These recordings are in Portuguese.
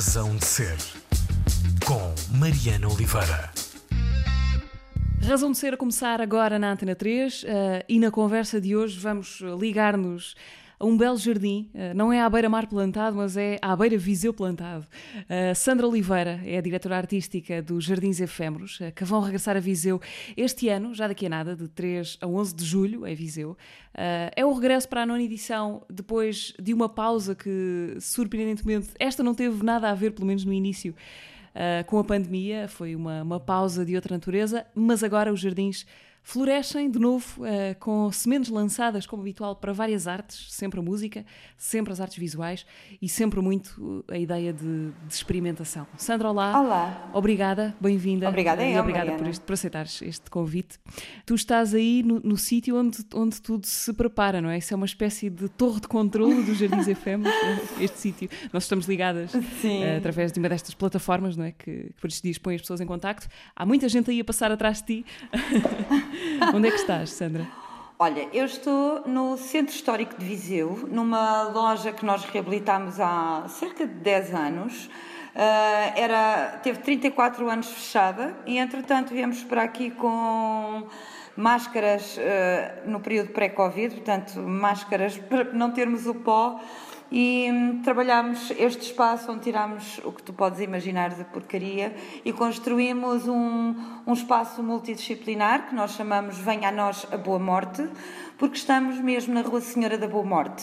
Razão de Ser, com Mariana Oliveira. Razão de Ser a começar agora na Antena 3 uh, eh, e na conversa de hoje vamos ligar-nos a um belo jardim, uh, não é à beira-mar plantado, mas é à beira-viseu plantado. Uh, Sandra Oliveira é a diretora artística dos Jardins Efêmeros, que vão regressar a Viseu este ano, já daqui a nada, de 3 a 11 de julho, em Viseu. é o regresso para a nona edição, depois de uma pausa que, surpreendentemente, esta não teve nada a ver, pelo menos no início, com a pandemia, foi uma, uma pausa de outra natureza, mas agora os jardins florescem de novo uh, com sementes lançadas, como habitual, para várias artes, sempre a música, sempre as artes visuais e sempre muito a ideia de, de experimentação. Sandra, olá. Olá. Obrigada, bem-vinda. Obrigada, eu, obrigada por, este, por aceitares este convite. Tu estás aí no, no sítio onde, onde tudo se prepara, não é? Isso é uma espécie de torre de controle dos Jardins Efêmeros, este sítio. Nós estamos ligadas uh, através de uma destas plataformas, não é? Que, que por estes dias põe as pessoas em contacto. Há muita gente aí a passar atrás de ti. Onde é que estás, Sandra? Olha, eu estou no Centro Histórico de Viseu, numa loja que nós reabilitámos há cerca de 10 anos. Uh, era, teve 34 anos fechada e, entretanto, viemos para aqui com máscaras uh, no período pré-Covid, portanto, máscaras para não termos o pó e hum, trabalhámos este espaço onde tirámos o que tu podes imaginar de porcaria e construímos um, um espaço multidisciplinar que nós chamamos Venha a Nós a Boa Morte, porque estamos mesmo na Rua Senhora da Boa Morte.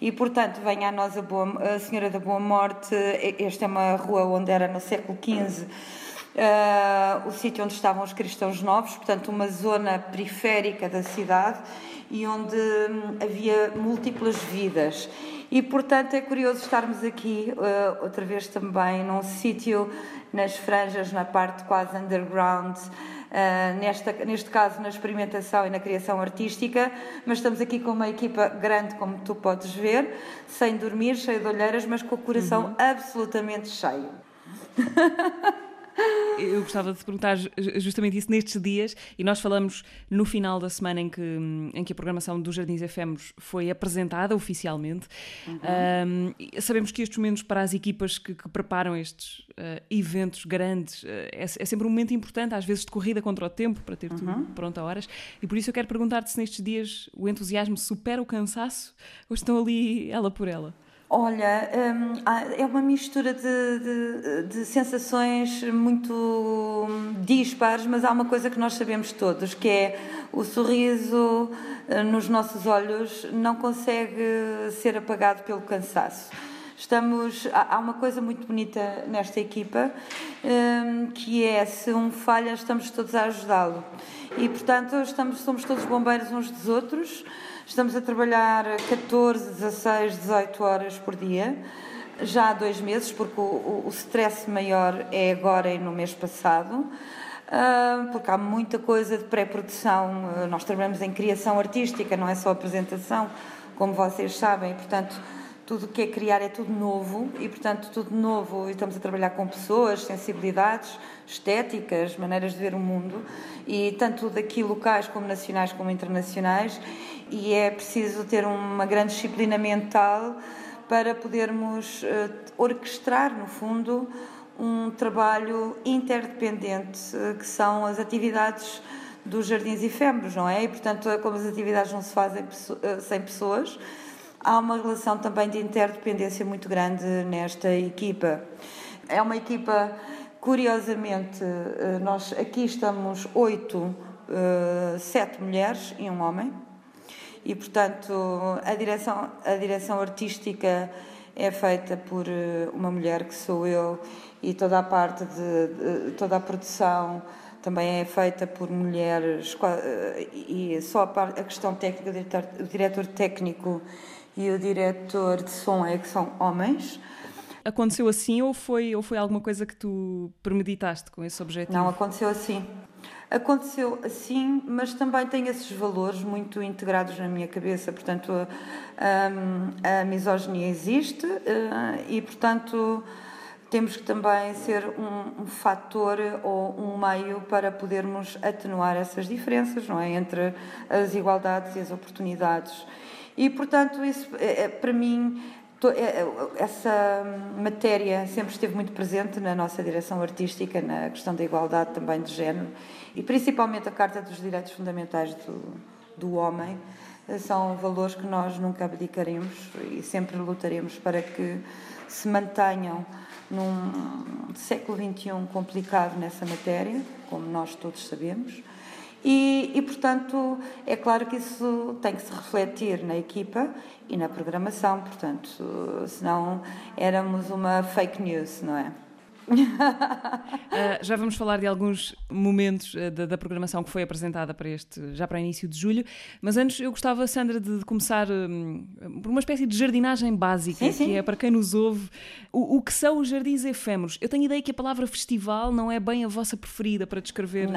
E, portanto, Venha a Nós a, Boa, a Senhora da Boa Morte, esta é uma rua onde era no século XV. Uh, o sítio onde estavam os cristãos novos, portanto, uma zona periférica da cidade e onde hum, havia múltiplas vidas. E, portanto, é curioso estarmos aqui, uh, outra vez também, num sítio nas franjas, na parte quase underground, uh, nesta, neste caso na experimentação e na criação artística, mas estamos aqui com uma equipa grande, como tu podes ver, sem dormir, cheio de olheiras, mas com o coração uhum. absolutamente cheio. Eu gostava de perguntar justamente isso nestes dias, e nós falamos no final da semana em que, em que a programação dos Jardins Efêmeros foi apresentada oficialmente. Uhum. Um, sabemos que estes momentos para as equipas que, que preparam estes uh, eventos grandes uh, é, é, sempre um momento importante, às vezes de corrida contra o tempo, para ter tudo uhum. pronto a horas, e por isso eu quero perguntar-te se nestes dias o entusiasmo supera o cansaço ou estão ali ela por ela? Olha, hum, é uma mistura de, de, de, sensações muito dispares, mas há uma coisa que nós sabemos todos, que é o sorriso eh, nos nossos olhos não consegue ser apagado pelo cansaço. Estamos, há uma coisa muito bonita nesta equipa, hum, que é se um falha, estamos todos a ajudá-lo. E, portanto, estamos, somos todos bombeiros uns dos outros. Estamos a trabalhar 14, 16, 18 horas por dia, já há dois meses, porque o, o stress maior é agora e no mês passado. Uh, porque há muita coisa de pré-produção. Uh, nós trabalhamos em criação artística, não é só apresentação, como vocês sabem, portanto, tudo o que é criar é tudo novo e, portanto, tudo novo. E estamos a trabalhar com pessoas, sensibilidades, estéticas, maneiras de ver o mundo, e tanto daqui locais como nacionais como internacionais e é preciso ter uma grande disciplina mental para podermos uh, orquestrar, no fundo, um trabalho interdependente, uh, que são as atividades dos jardins efêmeros, não é? E, portanto, como as atividades não se fazem uh, sem pessoas, há uma relação também de interdependência muito grande nesta equipa. É uma equipa, curiosamente, nós aqui estamos oito, sete mulheres e um homem, e, portanto, a direção, a direção artística é feita por eh, uma mulher que sou eu e toda a parte de, de toda a produção também é feita por mulheres eh, e só a, parte, a questão técnica, o diretor, o diretor técnico e o diretor de som é que são homens. Aconteceu assim ou foi, ou foi alguma coisa que tu premeditaste com esse objetivo? Não, aconteceu assim. Aconteceu assim, mas também tem esses valores muito integrados na minha cabeça. Portanto, a, a misoginia existe eh, e, portanto, temos que também ser um, um fator ou um meio para podermos atenuar essas diferenças, não é? Entre as igualdades e as oportunidades. E, portanto, isso, é, é para mim, essa matéria sempre esteve muito presente na nossa direção artística, na questão da igualdade também de género e principalmente a Carta dos Direitos Fundamentais do, do Homem. São valores que nós nunca abdicaremos e sempre lutaremos para que se mantenham num século XXI complicado nessa matéria, como nós todos sabemos. E, e, portanto, é claro que isso tem que se refletir na equipa e na programação, portanto, senão éramos uma fake news, não é? Uh, já vamos falar de alguns momentos uh, da, da, programação que foi apresentada para este, já para início de julho, mas antes eu gostava, Sandra, de, de começar um, por uma espécie de jardinagem básica, sim, sim. que é para quem nos ouve, o, o, que são os jardins efêmeros. Eu tenho ideia que a palavra festival não é bem a vossa preferida para descrever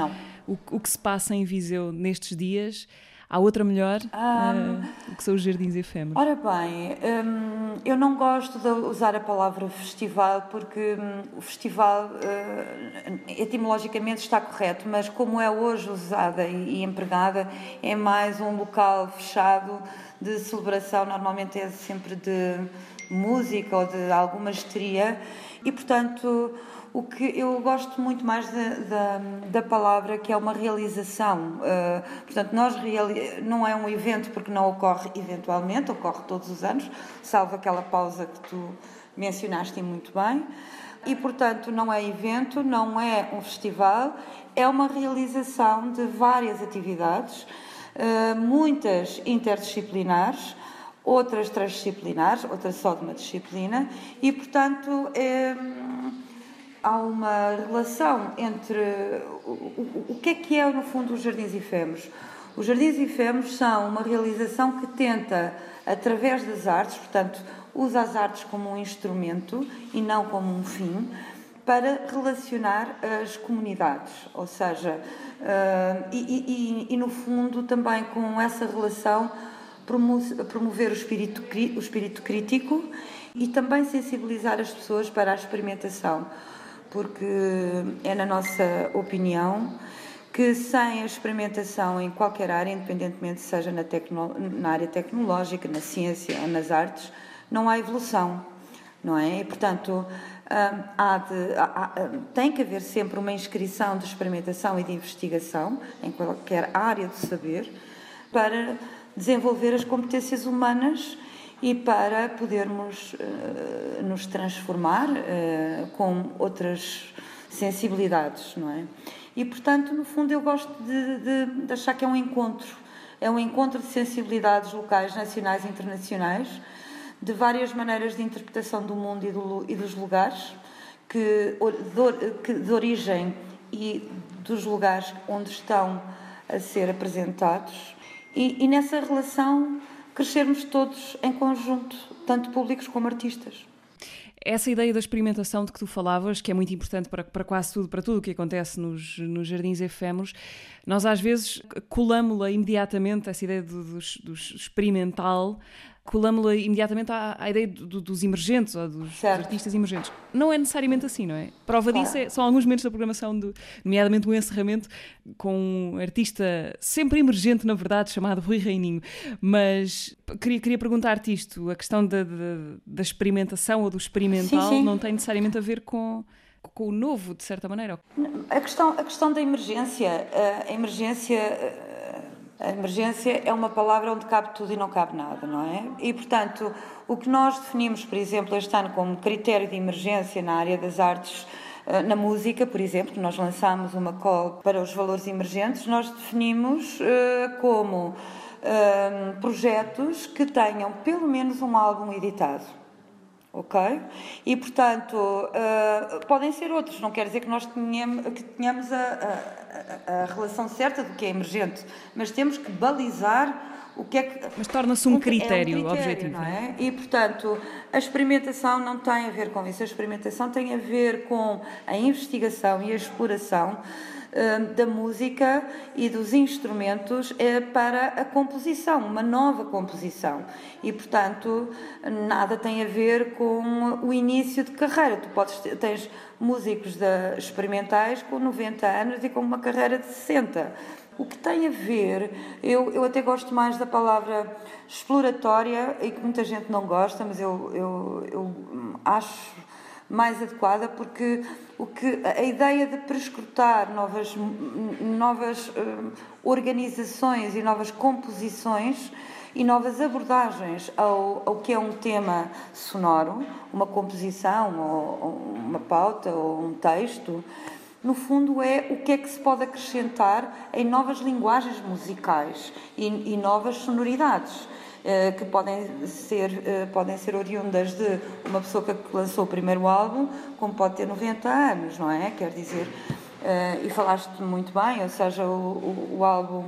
o, o que se passa em Viseu nestes dias. Há outra melhor, um, uh, que são os jardins efêmeros. Ora bem, um, eu não gosto de usar a palavra festival porque um, o festival uh, etimologicamente está correto, mas como é hoje usada e, e empregada, é mais um local fechado de celebração, normalmente é sempre de música ou de alguma histeria e, portanto, o que eu gosto muito mais da, da, da palavra que é uma realização. Uh, portanto, nós reali não é um evento porque não ocorre eventualmente, ocorre todos os anos, salvo aquela pausa que tu mencionaste muito bem. E, portanto, não é evento, não é um festival, é uma realização de várias atividades, uh, muitas interdisciplinares, outras transdisciplinares, outras só de uma disciplina, e, portanto, é há uma relação entre o, o, o, que é que é no fundo os jardins efêmeros. Os jardins efêmeros são uma realização que tenta, através das artes, portanto, usa as artes como um instrumento e não como um fim, para relacionar as comunidades, ou seja, uh, e, e, e, no fundo também com essa relação promover o espírito, o espírito crítico e também sensibilizar as pessoas para a experimentação porque é, na nossa opinião, que sem a experimentação em qualquer área, independentemente seja na, tecno, na área tecnológica, na ciência ou nas artes, não há evolução, não é? E, portanto, hum, há de, há, hum, tem que haver sempre uma inscrição de experimentação e de investigação em qualquer área do saber para desenvolver as competências humanas e para podermos uh, nos transformar uh, com outras sensibilidades, não é? E portanto, no fundo, eu gosto de, de, de, achar que é um encontro, é um encontro de sensibilidades locais, nacionais e internacionais, de várias maneiras de interpretação do mundo e, do, e dos lugares, que de, que de origem e dos lugares onde estão a ser apresentados, e, e nessa relação crescermos todos em conjunto, tanto públicos como artistas. Essa ideia da experimentação de que tu falavas, que é muito importante para, para quase tudo, para tudo o que acontece nos, nos jardins efêmeros, nós às vezes colamos-la imediatamente, essa ideia do, do, do experimental, colamos-la imediatamente à, à ideia do, dos emergentes ou dos artistas emergentes. Não é necessariamente assim, não é? Prova claro. disso é, são alguns momentos da programação, de, nomeadamente o encerramento com um artista sempre emergente, na verdade, chamado Rui Reininho. Mas queria, queria perguntar-te isto: a questão da, da, da, experimentação ou do experimental sim, sim. não tem necessariamente a ver com com o novo, de certa maneira? A questão, a questão da emergência, eh, a emergência eh, a emergência é uma palavra onde cabe tudo e não cabe nada, não é? E, portanto, o que nós definimos, por exemplo, este ano como critério de emergência na área das artes, eh, na música, por exemplo, nós lançámos uma call para os valores emergentes, nós definimos uh, como uh, projetos que tenham pelo menos um álbum editado. Ok? E, portanto, uh, podem ser outros, não quer dizer que nós tenhamos, que tenhamos a, a, a, relação certa do que é emergente, mas temos que balizar o que é que. Mas torna-se um, um, critério, é um critério objetivo. Não é? E, portanto, a experimentação não tem a ver com isso, a experimentação tem a ver com a investigação e a exploração da música e dos instrumentos eh, para a composição, uma nova composição. E, portanto, nada tem a ver com o início de carreira. Tu podes tens músicos de, experimentais com 90 anos e com uma carreira de 60 o que tem a ver, eu, eu até gosto mais da palavra exploratória e que muita gente não gosta, mas eu, eu, eu acho mais adequada porque o que a ideia de prescrutar novas novas uh, organizações e novas composições e novas abordagens ao, ao que é um tema sonoro, uma composição, ou, uma pauta, ou um texto, no fundo é o que é que se pode acrescentar em novas linguagens musicais e, e novas sonoridades. Eh, que podem ser, eh, podem ser oriundas de uma pessoa que lançou o primeiro álbum, como pode ter 90 anos, não é? Quer dizer, eh, e falaste muito bem, ou seja, o, o, o álbum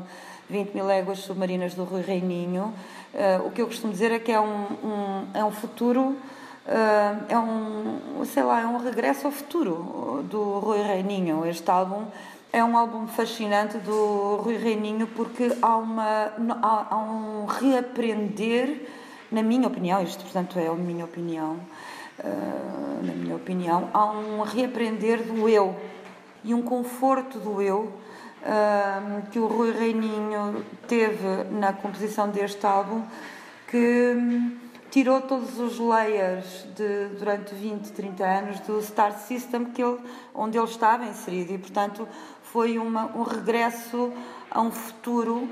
20 mil léguas submarinas do Rui Reininho, o que eu costumo dizer é que é um, um é um futuro, é um, sei lá, é um regresso ao futuro do Rui Reininho. Este álbum é um álbum fascinante do Rui Reininho porque há, uma, há, há um reaprender, na minha opinião, isto portanto é a minha opinião, uh, na minha opinião, há um reaprender do eu e um conforto do eu que o Rui Reininho teve na composição deste álbum, que hum, tirou todos os layers de, durante 20, 30 anos do Star System que ele, onde ele estava inserido e, portanto, foi uma, um regresso a um futuro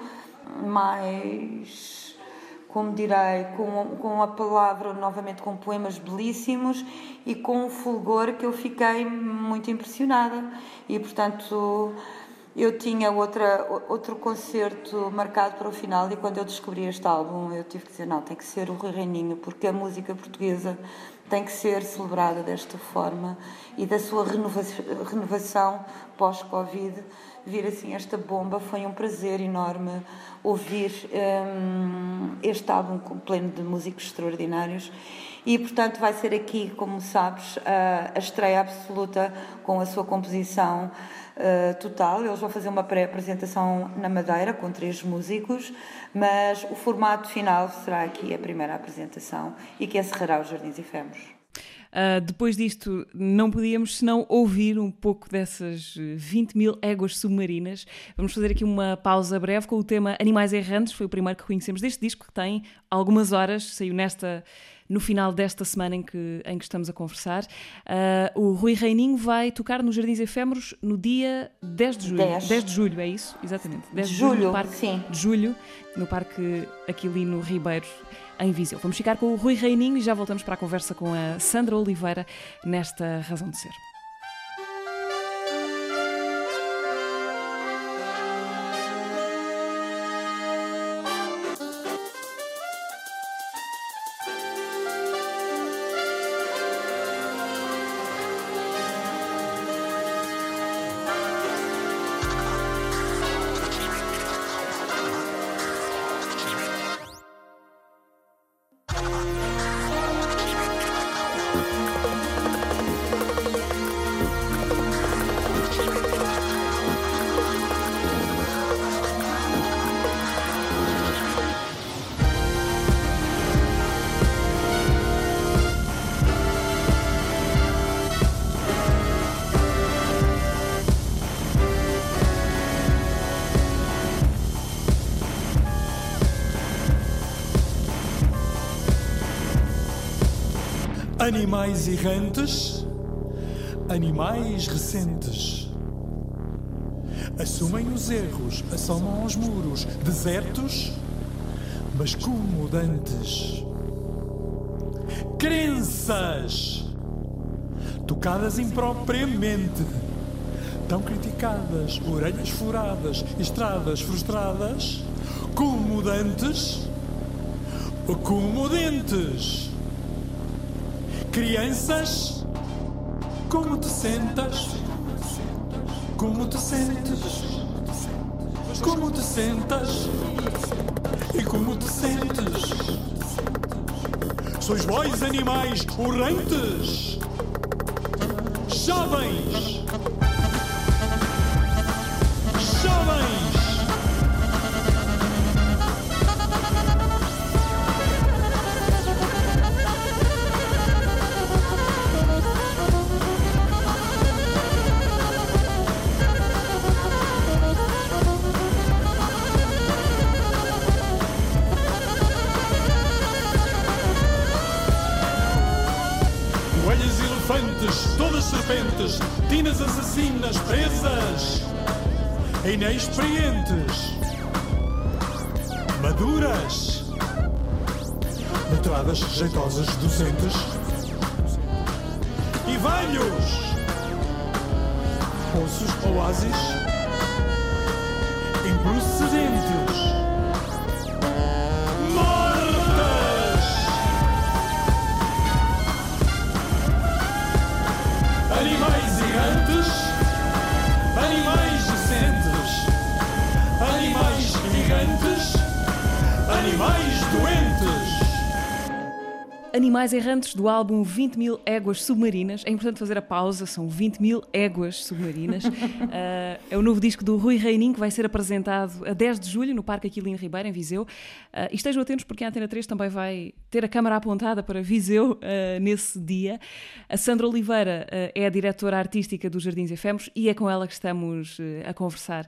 mais, como direi, com, com a palavra, novamente com poemas belíssimos e com um fulgor que eu fiquei muito impressionada. E, portanto, eu tinha outra, outro concerto marcado para o final e quando eu descobri este álbum eu tive que dizer, não, tem que ser o Rui Reininho, porque a música portuguesa tem que ser celebrada desta forma e da sua renovação pós-Covid, vir assim esta bomba, foi um prazer enorme ouvir um, este álbum pleno de músicos extraordinários e portanto vai ser aqui, como sabes, a, a estreia absoluta com a sua composição uh, total. Eles vão fazer uma pré-apresentação na Madeira com três músicos, mas o formato final será aqui a primeira apresentação e que encerrará os Jardins Efêmeros. Uh, depois disto, não podíamos senão ouvir um pouco dessas 20 mil éguas submarinas. Vamos fazer aqui uma pausa breve com o tema Animais Errantes, foi o primeiro que conhecemos deste disco, que tem algumas horas, saiu nesta no final desta semana em que, em que estamos a conversar. Uh, o Rui Reininho vai tocar nos Jardins Efêmeros no dia 10 de julho. 10, 10 de julho, é isso? Exatamente. 10 de, de julho, no parque, sim. De julho, no Parque Aquilino Ribeiro, em Viseu. Vamos ficar com o Rui Reininho e já voltamos para a conversa com a Sandra Oliveira nesta Razão de Ser. Animais errantes, animais recentes. Assumem os erros, assomam os muros, desertos, mas comodantes. Crenças, tocadas impropriamente, tão criticadas, orelhas furadas, estradas frustradas, comodantes, acomodentes Crianças, como te sentas? Como te sentes? Como te sentas? E como te sentes? Sois vós animais jovens, jovens. Inexperientes, maduras, letradas jeitosas docentes. E velhos, poços, oásis, improcedentes. Animais Errantes do álbum 20 mil éguas submarinas. É importante fazer a pausa, são 20 mil éguas submarinas. uh, é o novo disco do Rui Reininho que vai ser apresentado a 10 de julho no Parque Aquilino Ribeiro, em Viseu. Uh, e estejam atentos porque a Antena 3 também vai ter a câmara apontada para Viseu uh, nesse dia. A Sandra Oliveira é a diretora artística dos Jardins Efêmeros e é com ela que estamos a conversar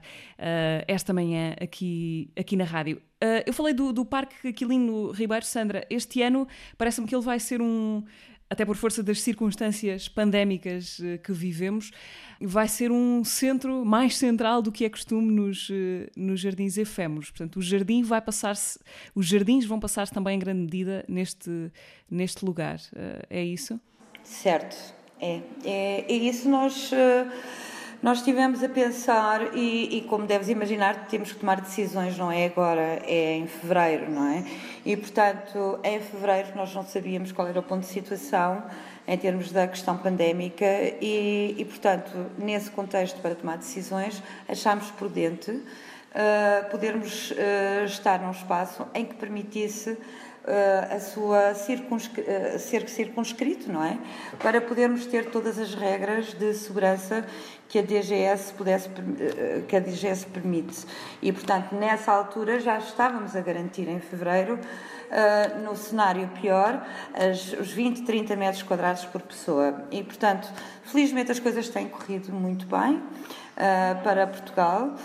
esta manhã aqui, aqui na rádio. Uh, eu falei do, do Parque Aquilino Ribeiro Sandra. Este ano parece-me que ele vai ser um, até por força das circunstâncias pandémicas uh, que vivemos, vai ser um centro mais central do que é costume nos, uh, nos jardins efêmeros. Portanto, o jardim vai passar-se, os jardins vão passar-se também em grande medida neste, neste lugar. é isso? Certo, é. É, é isso nós nós estivemos a pensar, e, e, como deves imaginar, temos que tomar decisões, não é agora, é em fevereiro, não é? E, portanto, em fevereiro nós não sabíamos qual era o ponto de situação em termos da questão pandémica e, e portanto, nesse contexto, para tomar decisões, achámos prudente uh, podermos uh, estar num espaço em que permitisse a sua circunscri uh, ser circunscrito, não é? Para podermos ter todas as regras de segurança que a DGS pudesse uh, que a DGS permite. E portanto, nessa altura já estávamos a garantir em fevereiro Uh, no cenário pior, as, os 20, 30 metros quadrados por pessoa. E, portanto, felizmente as coisas têm corrido muito bem uh, para Portugal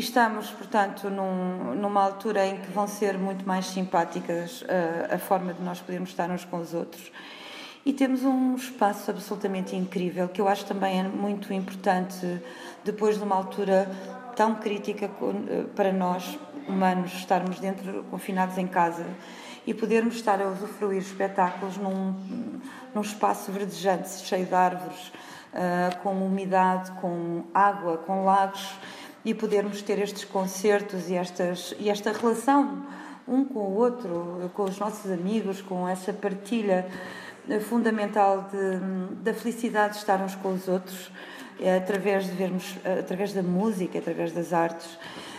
estamos, portanto, num, numa altura em que vão ser muito mais simpáticas uh, a forma de nós podermos estar uns com os outros. E temos um espaço absolutamente incrível, que eu acho também é muito importante, depois de uma altura tão crítica eh, para nós, humanos, estarmos dentro, confinados em casa e podermos estar a usufruir espetáculos num, num espaço verdejante, cheio de árvores, uh, com umidade, com água, com lagos e podermos ter estes concertos e, estas, e esta relação um com o outro, com os nossos amigos, com essa partilha eh, fundamental de, da felicidade de estar uns com os outros, é, através de vermos, eh, através da música, através das artes.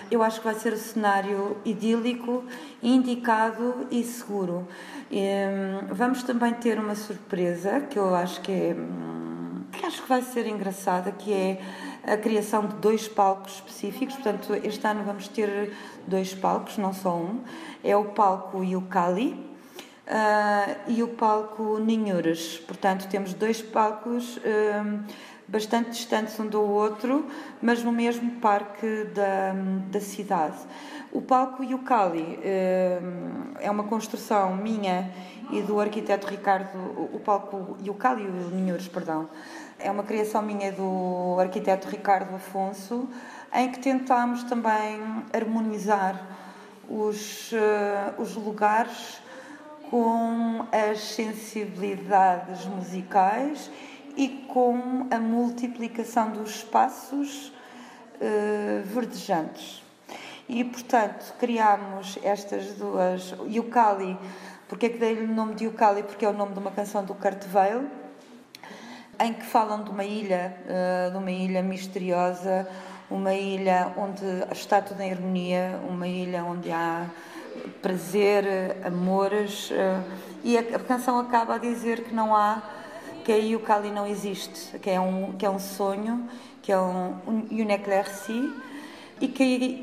Eu acho que vai ser o cenário idílico, indicado e seguro. E, hum, vamos também ter uma surpresa que eu acho que é, hum, que acho que vai ser engraçada, que é a criação de dois palcos específicos. Portanto, este ano vamos ter dois palcos, não só um. É o palco Yucali uh, e o palco Ninhures. Portanto, temos dois palcos uh, bastante distantes um do outro, mas no mesmo parque da, da cidade. O palco Yucali uh, é uma construção minha e do arquiteto Ricardo, o palco Yucali e o Ninhures, perdão, é uma criação minha do arquiteto Ricardo Afonso, em que tentámos também harmonizar os, uh, os lugares com as sensibilidades musicais e com a multiplicação dos espaços uh, verdejantes. E, portanto, criámos estas duas. Yucali, porque é que dei-lhe o nome de Yucali? Porque é o nome de uma canção do Weill em que falam de uma ilha, eh, de uma ilha misteriosa, uma ilha onde está tudo em harmonia, uma ilha onde há prazer, amores, eh, e a canção acaba a dizer que não há, que a Yukali não existe, que é um, que é um sonho, que é um, un éclairci, e que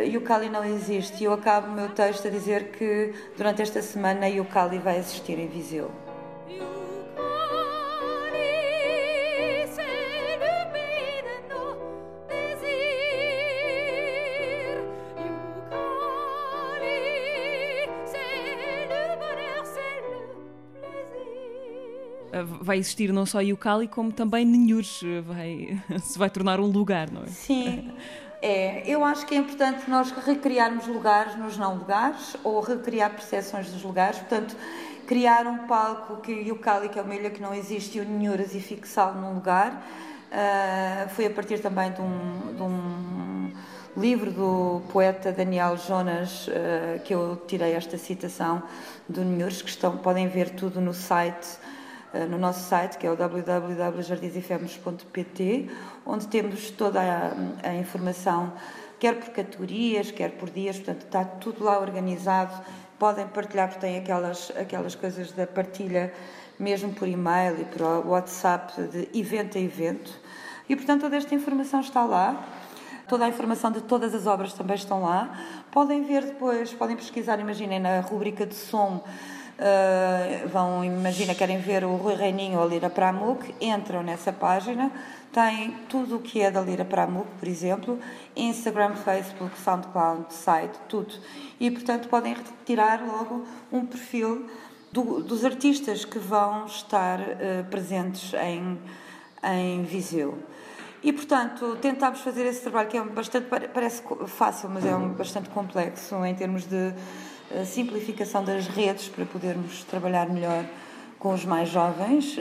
a Yukali não existe. E eu acabo o meu texto a dizer que durante esta semana a Yukali vai existir em Viseu. Vai existir não só Yucali, como também Ninhures vai, se vai tornar um lugar, não é? Sim. É, eu acho que é importante nós recriarmos lugares nos não lugares ou recriar percepções dos lugares. Portanto, criar um palco que o Cali, que é uma ilha que não existe, e o Ninhuras e fixá-lo num lugar. Uh, foi a partir também de um, de um, livro do poeta Daniel Jonas uh, que eu tirei esta citação do Ninhuras, que estão, podem ver tudo no site no nosso site, que é o www.jardizefemos.pt, onde temos toda a, a informação, quer por categorias, quer por dias, portanto está tudo lá organizado podem partilhar, porque têm aquelas, aquelas coisas da partilha, mesmo por e-mail e por WhatsApp, de evento a evento. E, portanto, toda esta informação está lá. Toda a informação de todas as obras também estão lá. Podem ver depois, podem pesquisar, imaginem, na rubrica de som. Uh, vão, imagina, querem ver o Rui Reininho ou a Lira Pramuk, entram nessa página, tem tudo o que é da Lira Pramuk, por exemplo, Instagram, Facebook, SoundCloud, site, tudo. E, portanto, podem retirar logo um perfil do, dos artistas que vão estar uh, presentes em, em Viseu. E, portanto, tentámos fazer esse trabalho que é bastante, parece fácil, mas é um, bastante complexo em termos de uh, simplificação das redes para podermos trabalhar melhor com os mais jovens.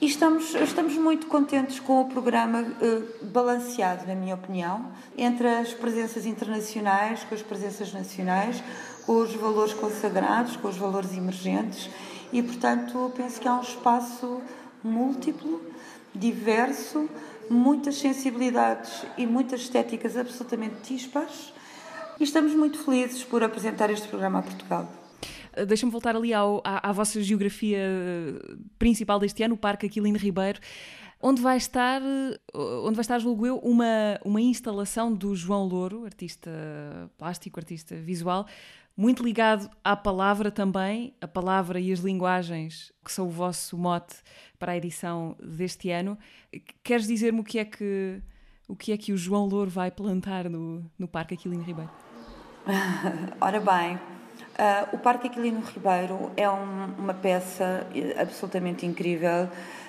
E estamos, estamos muito contentes com o programa uh, balanceado, na minha opinião, entre as presenças internacionais, com as presenças nacionais, com os valores consagrados, com os valores emergentes e, portanto, penso que há um espaço múltiplo, diverso, muitas sensibilidades e muitas estéticas absolutamente tispas e estamos muito felizes por apresentar este programa a Portugal. Eh, deixa-me voltar ali ao, à, à, vossa geografia eh, principal deste ano, o Parque Aquilino Ribeiro, onde vai estar, eh, onde vai estar, julgo eu, uma, uma instalação do João Louro, artista plástico, artista visual, muito ligado à palavra também, a palavra e as linguagens que são o vosso mote para a edição deste ano. Queres dizer-me o que é que o que é que o João Louro vai plantar no, no Parque Aquilino Ribeiro? Ora bem, Uh, o Parque Aquilino Ribeiro é um, uma peça absolutamente incrível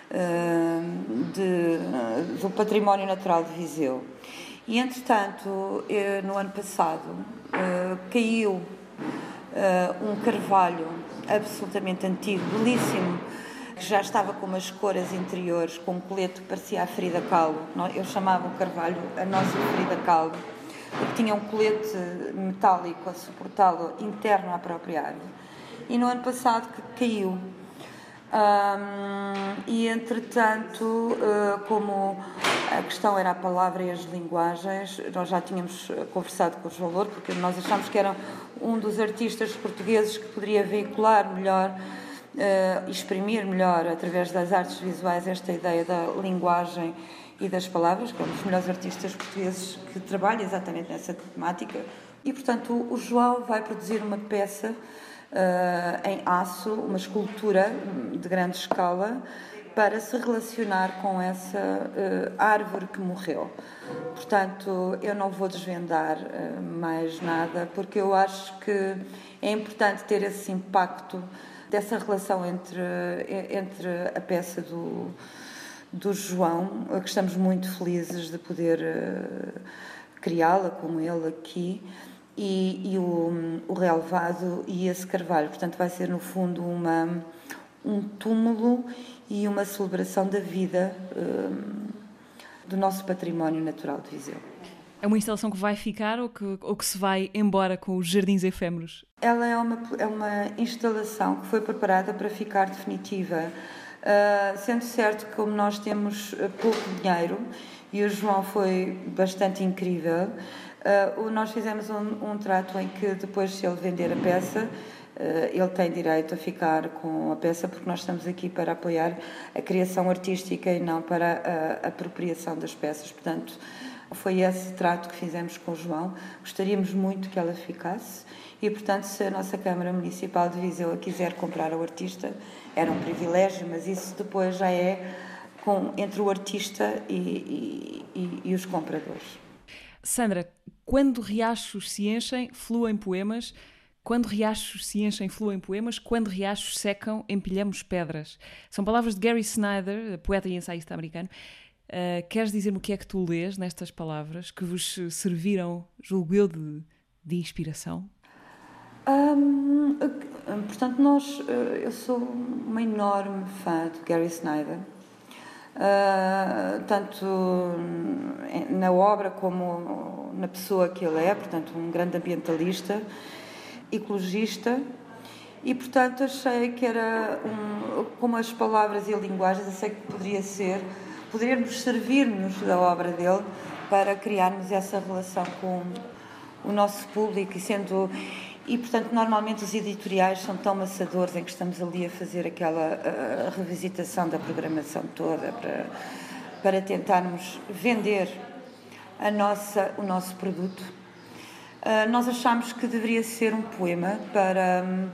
uh, de, uh, do património natural de Viseu. E, entretanto, eh, no ano passado, caiu um carvalho absolutamente antigo, belíssimo, que já estava com umas cores interiores, com um colete que parecia a Frida Kahlo. Eu chamava o carvalho a nossa Frida Kahlo porque tinha um colete metálico a suportá-lo interno à própria árvore. E no ano passado que caiu. Um, e entretanto, uh, como a questão era a palavra e as linguagens, nós já tínhamos conversado com o João Louro, porque nós achámos que era um dos artistas portugueses que poderia veicular melhor, uh, exprimir melhor, através das artes visuais, esta ideia da linguagem e das palavras, que é um dos melhores artistas portugueses que trabalha exatamente nessa temática. E, portanto, o João vai produzir uma peça uh, em aço, uma escultura de grande escala, para se relacionar com essa uh, árvore que morreu. Portanto, eu não vou desvendar uh, mais nada, porque eu acho que é importante ter esse impacto dessa relação entre, entre a peça do do João, que estamos muito felizes de poder uh, criá-la com ele aqui, e, e o, o, relevado e esse carvalho. Portanto, vai ser no fundo uma, um túmulo e uma celebração da vida uh, do nosso património natural de Viseu. É uma instalação que vai ficar ou que, ou que se vai embora com os jardins efêmeros? Ela é uma, é uma instalação que foi preparada para ficar definitiva. Uh, sendo certo que, como nós temos ah, pouco dinheiro, e o João foi bastante incrível, uh, nós fizemos um, um, trato em que, depois, se ele vender a peça, ele tem direito a ficar com a peça, porque nós estamos aqui para apoiar a criação artística e não para a apropriação das peças. Portanto, foi esse trato que fizemos com o João. Gostaríamos muito que ela ficasse e, portanto, se a nossa Câmara Municipal de Viseu a quiser comprar ao artista, era um privilégio, mas isso depois já é com, entre o artista e, e, e, os compradores. Sandra, quando riachos se enchem, fluem poemas, Quando riachos se enchem, fluem poemas. Quando riachos secam, empilhamos pedras. São palavras de Gary Snyder, poeta e ensaísta americano. Uh, queres dizer-me o que é que tu lês nestas palavras que vos serviram, julgo eu, de, de inspiração? Um, portanto, nós, eh, eu sou uma enorme fã de Gary Snyder, uh, tanto na obra como na pessoa que ele é, portanto, um grande ambientalista, ecologista, e portanto achei que era, um, como as palavras e a linguagem, achei que poderia ser, poderíamos servir-nos da obra dele para criarmos essa relação com o nosso público e sendo e, portanto, normalmente os editoriais são tão maçadores em que estamos ali a fazer aquela uh, revisitação da programação toda para, para tentarmos vender a nossa, o nosso produto. Uh, nós achamos que deveria ser um poema para um,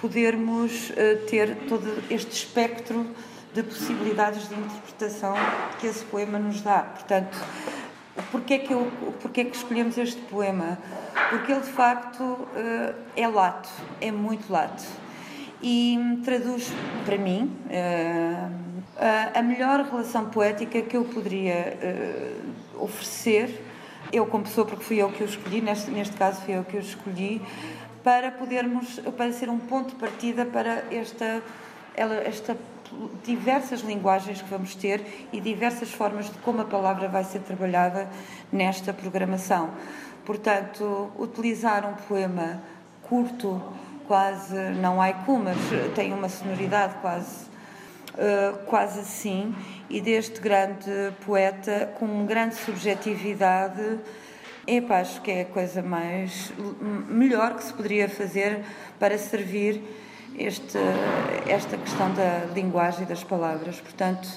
podermos uh, ter todo este espectro de possibilidades de interpretação que esse poema nos dá. Portanto, porquê que, eu, porquê que escolhemos este poema? porque ele de facto eh, é lato, é muito lato. E traduz para mim eh, a melhor relação poética que eu poderia eh, oferecer, eu como pessoa, porque fui eu que o escolhi, neste, neste caso fui eu que o escolhi, para podermos, para ser um ponto de partida para esta, esta diversas linguagens que vamos ter e diversas formas de como a palavra vai ser trabalhada nesta programação. Portanto, utilizar um poema curto, quase não haiku, mas tem uma sonoridade quase, uh, quase assim, e deste grande poeta com grande subjetividade. Epá, acho que é a coisa mais melhor que se poderia fazer para servir este, esta questão da linguagem e das palavras. Portanto,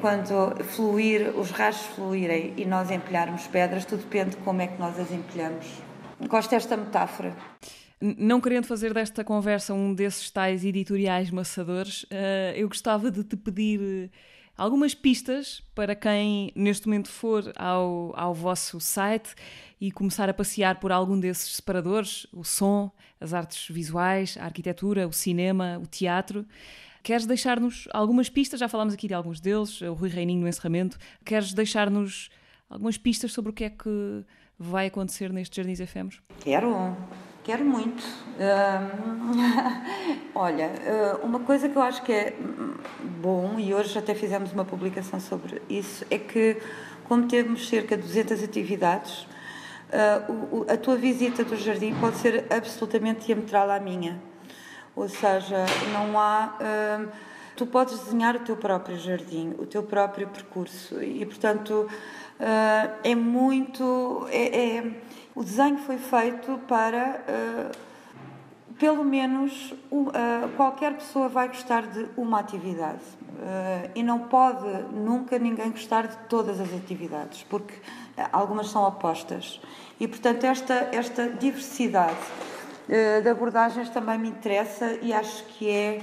quando fluir, os rachos fluírem e nós empilharmos pedras, tudo depende de como é que nós as empilhamos. Gosto desta metáfora. Não querendo fazer desta conversa um desses tais editoriais maçadores, eh, eu gostava de te pedir algumas pistas para quem neste momento for ao, ao vosso site e começar a passear por algum desses separadores: o som, as artes visuais, a arquitetura, o cinema, o teatro. Queres deixar-nos algumas pistas? Já falámos aqui de alguns deles, o Rui Reininho no encerramento. Queres deixar-nos algumas pistas sobre o que é que vai acontecer nestes Jardins Efêmeros? Quero, quero muito. olha, uh, uma coisa que eu acho que é bom, e hoje até fizemos uma publicação sobre isso, é que, como temos cerca de 200 atividades, uh, a tua visita do jardim pode ser absolutamente diametral à minha. Ou seja, não há. Uh, tu podes desenhar o teu próprio jardim, o teu próprio percurso e, portanto, uh, é muito. É, é, o desenho foi feito para. Uh, pelo menos qualquer pessoa vai gostar de uma atividade e não pode nunca ninguém gostar de todas as atividades porque algumas são opostas e portanto esta esta diversidade de abordagens também me interessa e acho que é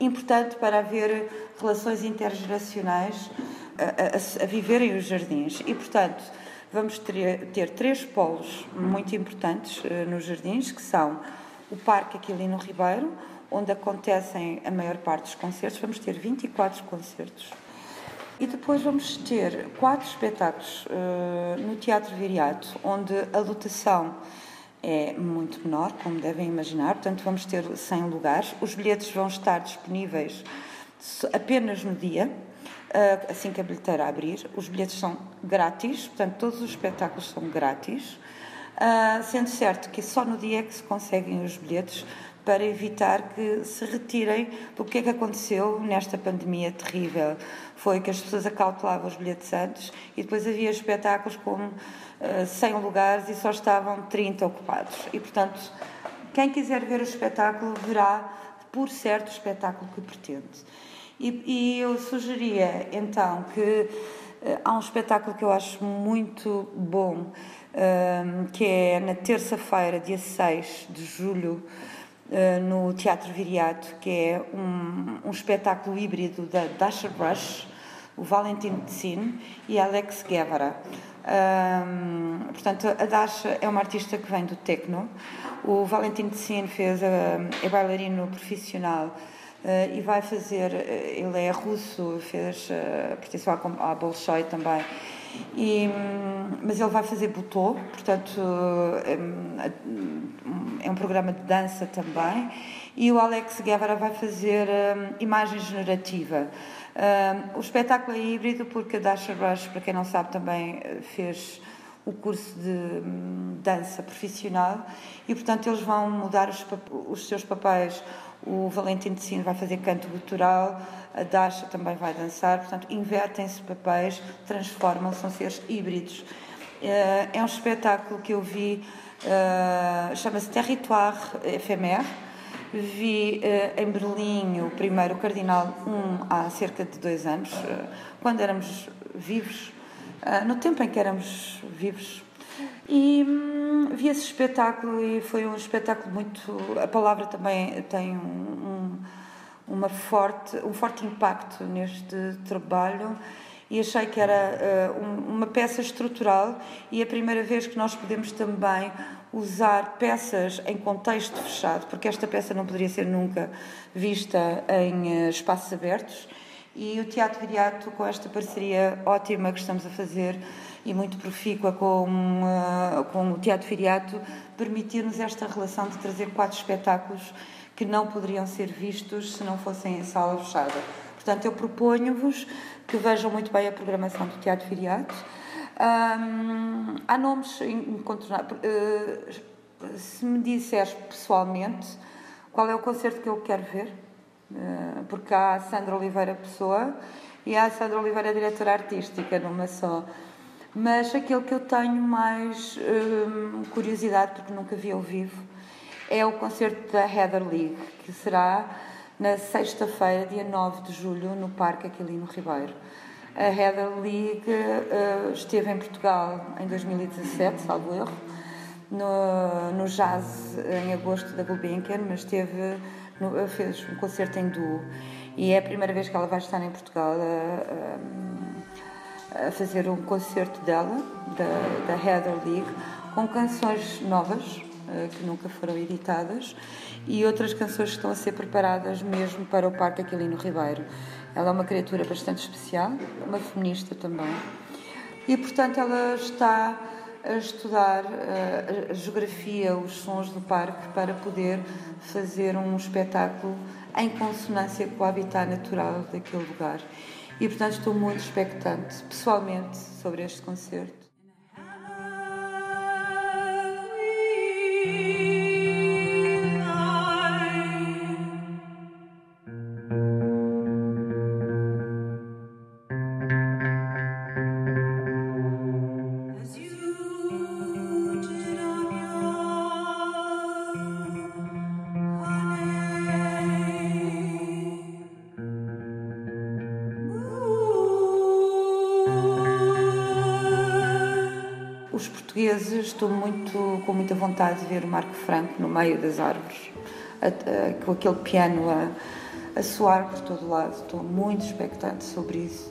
importante para haver relações intergeracionais a, a, a, viverem os jardins. E, portanto, vamos ter, ter três polos muito importantes uh, nos jardins, que são o Parque Aquilino Ribeiro, onde acontecem a maior parte dos concertos. Vamos ter 24 concertos. E depois vamos ter quatro espetáculos uh, no Teatro Viriato, onde a lotação é muito menor, como devem imaginar, portanto vamos ter 100 lugares. Os bilhetes vão estar disponíveis apenas no dia, assim que a bilheteira abrir. Os bilhetes são grátis, portanto todos os espetáculos são grátis, ah, sendo certo que só no dia é que se conseguem os bilhetes para evitar que se retirem, o que é que aconteceu nesta pandemia terrível? Foi que as pessoas acautelavam os bilhetes antes e depois havia espetáculos com uh, eh, 100 lugares e só estavam 30 ocupados. E, portanto, quem quiser ver o espetáculo verá, por certo, o espetáculo que pretende. E, e eu sugeria, então, que uh, há um espetáculo que eu acho muito bom, uh, que é na terça-feira, dia 6 de julho, eh, no Teatro Viriato, que é um, um espetáculo híbrido da Dasha Brush, o Valentin Tsin e Alex Guevara. Um, portanto, a Dasha é uma artista que vem do techno. O Valentim Tsin fez, é bailarino profissional uh, e vai fazer, ele é russo, fez, uh, pertenceu à, à Bolshoi também. E, mas ele vai fazer butô, portanto é um programa de dança também. E o Alex Guevara vai fazer um, imagem generativa. Um, o espetáculo é híbrido porque a Dasha Rush, para quem não sabe, também eh, fez o curso de hum, dança profissional e, portanto, eles vão mudar os, os seus papéis. O Valentim de Sino vai fazer canto gutural, a Dasha também vai dançar, portanto, invertem-se papéis, transformam-se, são seres híbridos. Eh, é um espetáculo que eu vi, eh, chama-se Territoire Éphémère Vi uh, em Berlim o primeiro Cardinal 1 há cerca de dois anos, quando éramos vivos, no tempo em que éramos vivos. E um, vi esse espetáculo e foi um espetáculo muito. A palavra também tem um, um, uma forte, um forte impacto neste trabalho e achei que era uma peça estrutural e a primeira vez que nós podemos também usar peças em contexto fechado, porque esta peça não poderia ser nunca vista em eh, espaços abertos. E o Teatro Viriato, com esta parceria ótima que estamos a fazer e muito profícua com, uh, com o Teatro Viriato, permitir-nos esta relação de trazer quatro espetáculos que não poderiam ser vistos se não fossem em sala fechada. Portanto, eu proponho-vos que vejam muito bem a programação do Teatro Viriato um, há nomes incontornáveis. Uh, se me disseres pessoalmente qual é o concerto que eu quero ver, uh, porque há a Sandra Oliveira Pessoa e há a Sandra Oliveira Diretora Artística, numa só. Mas aquele que eu tenho mais um, curiosidade, porque nunca vi ao vivo, é o concerto da Heather League, que será na sexta-feira, dia 9 de julho, no Parque Aquilino Ribeiro. A Heather League uh, esteve em Portugal em 2017, salvo erro, no, no Jazz em agosto da Gulbenkian, mas esteve no, fez um concerto em duo. E é a primeira vez que ela vai estar em Portugal a, a, a fazer um concerto dela, da, da Heather League, com canções novas, uh, que nunca foram editadas, e outras canções que estão a ser preparadas mesmo para o Parque Aquilino Ribeiro. Ela é uma criatura bastante especial, uma feminista também. E, portanto, ela está a estudar eh, a, geografia, os sons do parque, para poder fazer um espetáculo em consonância com o habitat natural daquele lugar. E, portanto, estou muito expectante, pessoalmente, sobre este concerto. Estou muito, com muita vontade de ver o Marco Franco no meio das árvores, a, a, com aquele piano a, a soar por todo lado. Estou muito expectante sobre isso.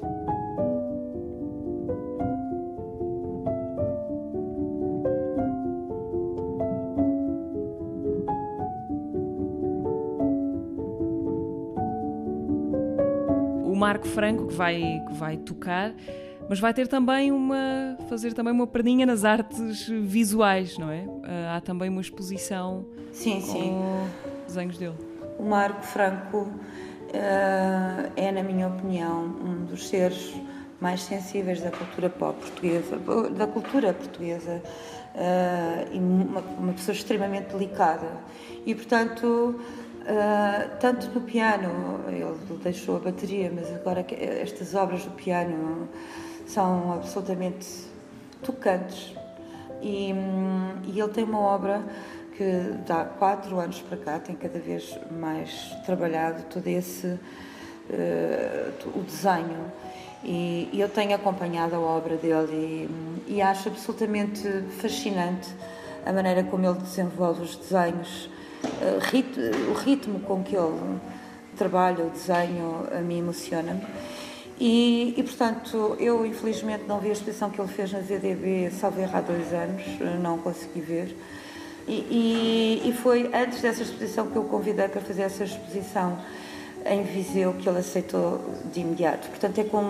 O Marco Franco que vai, que vai tocar mas vai ter também uma fazer também uma perninha nas artes visuais, não é? Ah, há também uma exposição sim, com sim. desenhos dele. O Marco Franco uh, é, na minha opinião, um dos seres mais sensíveis da cultura pop portuguesa, da cultura portuguesa, uh, e uma, uma, pessoa extremamente delicada. E, portanto, uh, tanto no piano, ele deixou a bateria, mas agora estas obras do piano são absolutamente tocantes. E, e ele tem uma obra que dá quatro anos para cá tem cada vez mais trabalhado todo esse uh, o desenho. E, e, eu tenho acompanhado a obra dele e, e, acho absolutamente fascinante a maneira como ele desenvolve os desenhos. Uh, rit, o ritmo com que ele trabalha o desenho a mim emociona-me E, e, portanto, eu infelizmente não vi a exposição que ele fez na ZDB, salvo errar há dois anos, não consegui ver. E, e, e, foi antes dessa exposição que eu convidei para fazer essa exposição em Viseu que ele aceitou de imediato. Portanto, é com.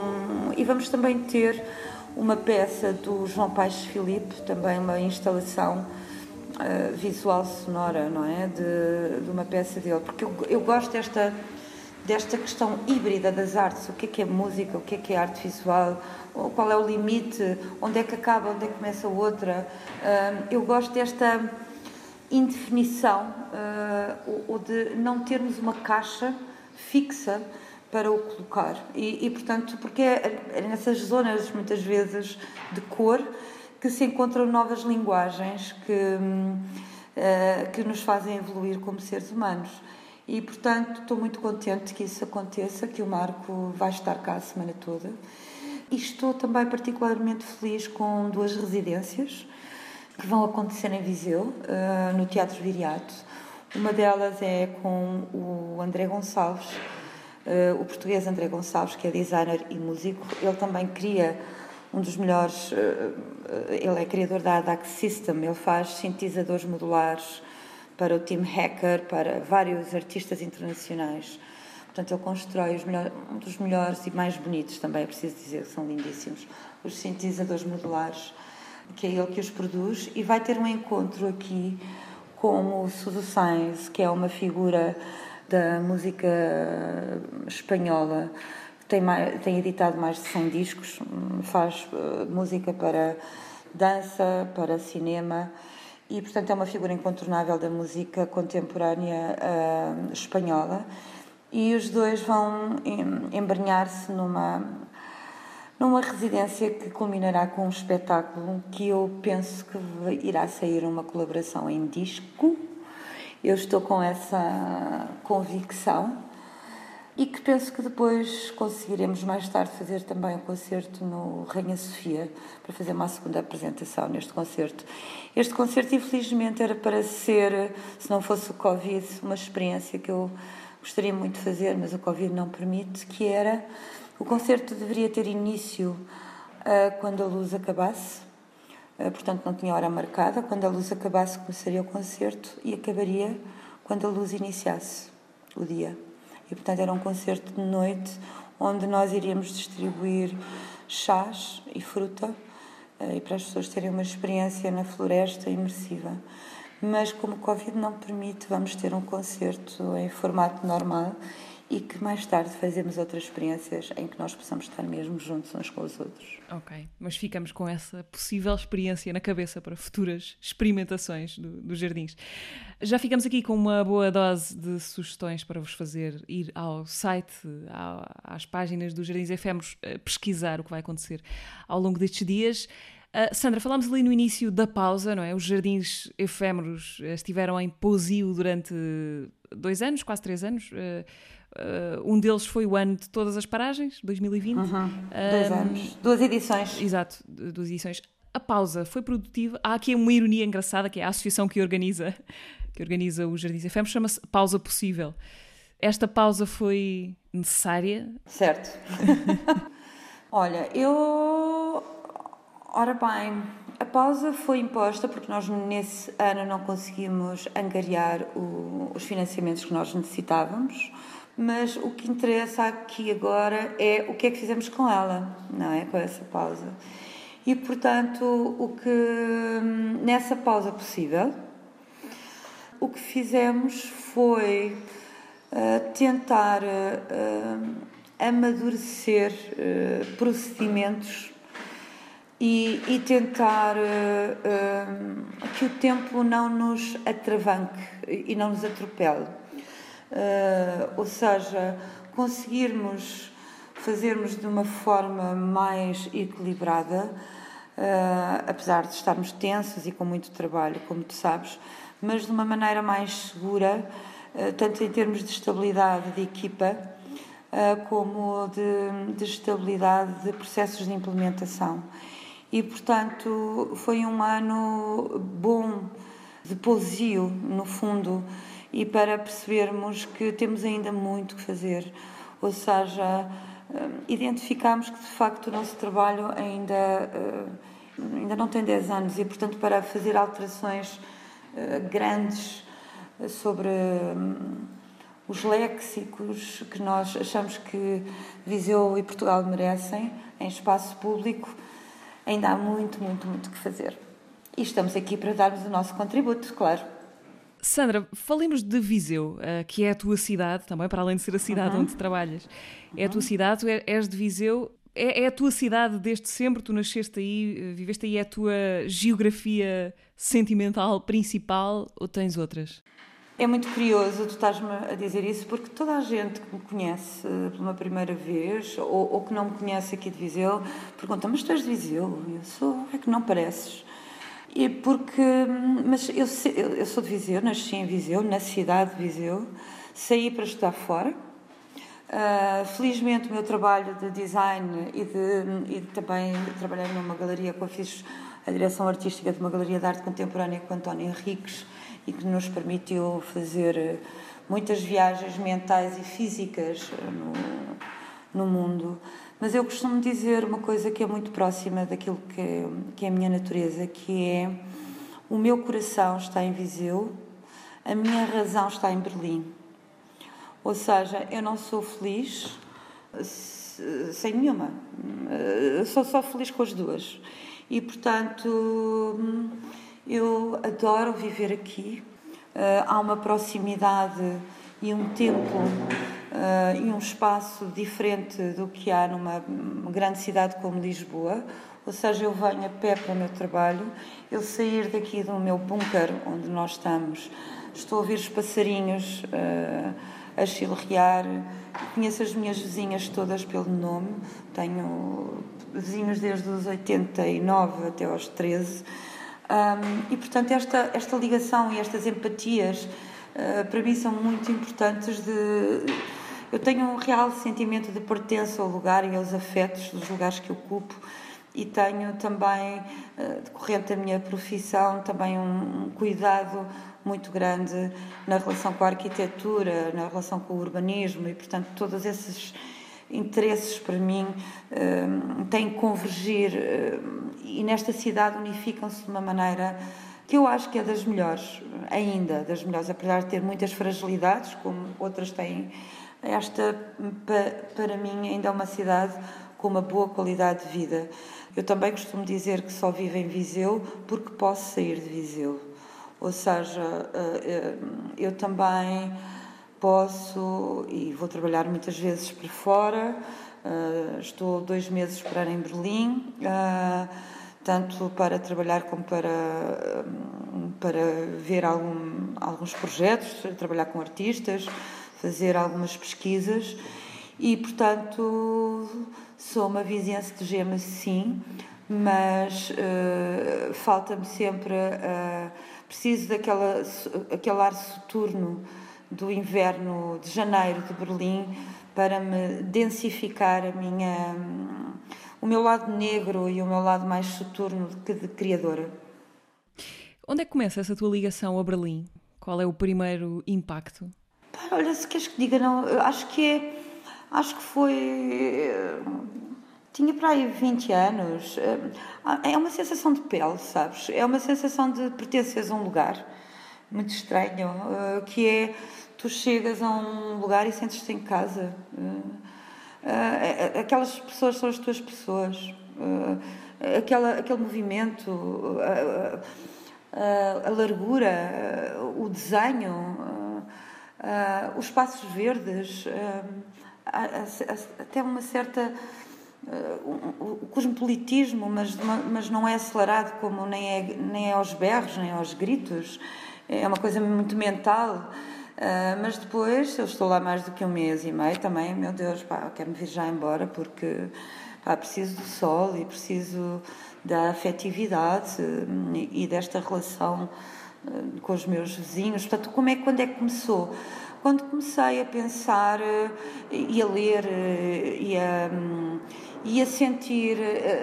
E vamos também ter uma peça do João Paes Filipe, também uma instalação uh, visual sonora, não é? De, de, uma peça dele, porque eu, eu gosto desta desta questão híbrida das artes, o que é que é música, o que é que é arte visual, qual é o limite, onde é que acaba, onde é que começa a outra. Eu gosto desta indefinição, ou de não termos uma caixa fixa para o colocar. E, e portanto, porque é, é nessas zonas, muitas vezes, de cor, que se encontram novas linguagens que, hum, que nos fazem evoluir como seres humanos. E, portanto, estou muito contente que isso aconteça, que o Marco vai estar cá a semana toda. E estou também particularmente feliz com duas residências que vão acontecer em Viseu, eh, no Teatro Viriato. Uma delas é com o André Gonçalves, eh, o português André Gonçalves, que é designer e músico. Ele também cria um dos melhores, eh, ele é criador da ADAC System, ele faz sintetizadores modulares para o Team Hacker, para vários artistas internacionais. Portanto, ele constrói melhores, um dos melhores e mais bonitos também, é preciso dizer, são lindíssimos, os sintetizadores modulares, que é ele que os produz, e vai ter um encontro aqui com o Sudo Sainz, que é uma figura da música espanhola, tem, mais, tem editado mais de 100 discos, faz uh, música para dança, para cinema, e, portanto, é uma figura incontornável da música contemporânea uh, espanhola. E os dois vão embrenhar-se numa, numa residência que culminará com um espetáculo que eu penso que irá sair uma colaboração em disco. Eu estou com essa convicção e que penso que depois conseguiremos mais tarde fazer também um concerto no Rainha Sofia para fazer uma segunda apresentação neste concerto. Este concerto, infelizmente, era para ser, se não fosse o Covid, uma experiência que eu gostaria muito de fazer, mas o Covid não permite, que era o concerto deveria ter início uh, quando a luz acabasse, uh, portanto não tinha hora marcada, quando a luz acabasse começaria o concerto e acabaria quando a luz iniciasse o dia. E, portanto, era um concerto de noite onde nós iríamos distribuir chás e fruta eh, e para as pessoas terem uma experiência na floresta imersiva. Mas como o Covid não permite, vamos ter um concerto em formato normal e que mais tarde fazemos outras experiências em que nós possamos estar mesmo juntos uns com os outros. Ok, mas ficamos com essa possível experiência na cabeça para futuras experimentações do, dos jardins. Já ficamos aqui com uma boa dose de sugestões para vos fazer ir ao site, ao, às páginas dos Jardins Efêmeros, eh, pesquisar o que vai acontecer ao longo destes dias. Uh, Sandra, falámos ali no início da pausa, não é? Os jardins efêmeros estiveram em pousio durante dois anos, quase três anos. Uh, Uh, um deles foi o ano de todas as paragens, 2020. Uhum. Dois anos. Duas edições. Exato, duas edições. A pausa foi produtiva. Há aqui uma ironia engraçada que é a associação que organiza, que organiza o Jardins FM, chama-se Pausa Possível. Esta pausa foi necessária? Certo. Olha, eu. Ora bem, a pausa foi imposta porque nós nesse ano não conseguimos angariar o, os financiamentos que nós necessitávamos mas o que interessa aqui agora é o que é que fizemos com ela, não é? Com essa pausa. E, portanto, o que nessa pausa possível, o que fizemos foi uh, tentar uh, amadurecer uh, procedimentos e, e tentar que o tempo não nos atravanque e não nos atropele uh, ou seja, conseguirmos fazermos de uma forma mais equilibrada, uh, apesar de estarmos tensos e com muito trabalho, como tu sabes, mas de uma maneira mais segura, uh, tanto em termos de estabilidade de equipa, como de, de estabilidade de processos de implementação. E, portanto, foi um ano bom de pousio, no fundo, e para percebermos que temos ainda muito que fazer, ou seja, identificámos que de facto o nosso trabalho ainda, ainda não tem 10 anos e, portanto, para fazer alterações grandes sobre hum, os léxicos que nós achamos que Viseu e Portugal merecem em espaço público, ainda há muito, muito, muito que fazer. E estamos aqui para darmos o nosso contributo, claro. Sandra, falemos de Viseu, eh, que é a tua cidade, também para além de ser a cidade uhum. onde trabalhas. É a tua cidade, tu é, és de Viseu, é, é, a tua cidade desde sempre, tu nasceste aí, eh, viveste aí, é a tua geografia sentimental principal ou tens outras? É muito curioso tu estás-me a dizer isso porque toda a gente que me conhece pela primeira vez ou, ou que não me conhece aqui de Viseu pergunta: Mas tu és de Viseu? Eu sou, é que não pareces. E porque, mas eu, eu sou de Viseu, nasci em Viseu, na cidade de Viseu, saí para estudar fora. Uh, felizmente o meu trabalho de design e, de, e também trabalhar numa galeria que eu fiz a direção artística de uma galeria de arte contemporânea com António Henriques e que nos permitiu fazer muitas viagens mentais e físicas eh, no, no mundo. Mas eu costumo dizer uma coisa que é muito próxima daquilo que é, que é a minha natureza, que é o meu coração está em Viseu, a minha razão está em Berlim. Ou seja, eu não sou feliz sem nenhuma. Eu sou só feliz com as duas. E, portanto, eu adoro viver aqui. Uh, há uma proximidade e um tempo uh, e um espaço diferente do que há numa grande cidade como Lisboa. Ou seja, eu venho a pé para o meu trabalho, eu sair daqui do meu bunker onde nós estamos, estou a ouvir os passarinhos uh, a chilrear, conheço as minhas vizinhas todas pelo nome, tenho vizinhos desde os 89 até aos 13 um, e, portanto, esta, esta ligação e estas empatias uh, para mim são muito importantes. De, eu tenho um real sentimento de pertença ao lugar e aos afetos dos lugares que ocupo e tenho também, uh, decorrente da minha profissão, também um, cuidado muito grande na relação com a arquitetura, na relação com o urbanismo e, portanto, todos esses interesses para mim uh, têm que convergir uh, e nesta cidade unificam-se de uma maneira que eu acho que é das melhores, ainda das melhores, apesar de ter muitas fragilidades, como outras têm. Esta, para mim, ainda é uma cidade com uma boa qualidade de vida. Eu também costumo dizer que só vivo em Viseu porque posso sair de Viseu. Ou seja, eh, eh, eu também posso e vou trabalhar muitas vezes para fora. Eh, estou dois meses para em Berlim tanto para trabalhar como para, para ver algum, alguns projetos, trabalhar com artistas, fazer algumas pesquisas e, portanto, sou uma vizinhança de gema, sim, mas uh, falta-me sempre, uh, preciso daquela, aquele ar soturno do inverno de janeiro de Berlim para me densificar a minha o meu lado negro e o meu lado mais soturno de, de criadora. Onde é que começa essa tua ligação a Berlim? Qual é o primeiro impacto? Pá, olha, se queres que diga, não, acho que é. Acho que foi. Tinha para aí 20 anos. É uma sensação de pele, sabes? É uma sensação de pertences a um lugar muito estranho, eh, que é tu chegas a um lugar e sentes-te em casa. Uh, aquelas pessoas são as tuas pessoas. Aquela, aquele movimento, uh, a largura, o desenho, os espaços verdes, até uma certa. o cosmopolitismo, mas, mas não é acelerado como nem é, nem é aos berros, nem aos gritos, é uma coisa muito mental. Uh, mas depois, eu estou lá mais do que um mês e meio também, meu Deus, pá, quero-me vir já embora porque pá, preciso do sol e preciso da afetividade e, desta relação uh, com os meus vizinhos. Portanto, como é, quando é que começou? Quando comecei a pensar uh, e a ler e a, um, e a sentir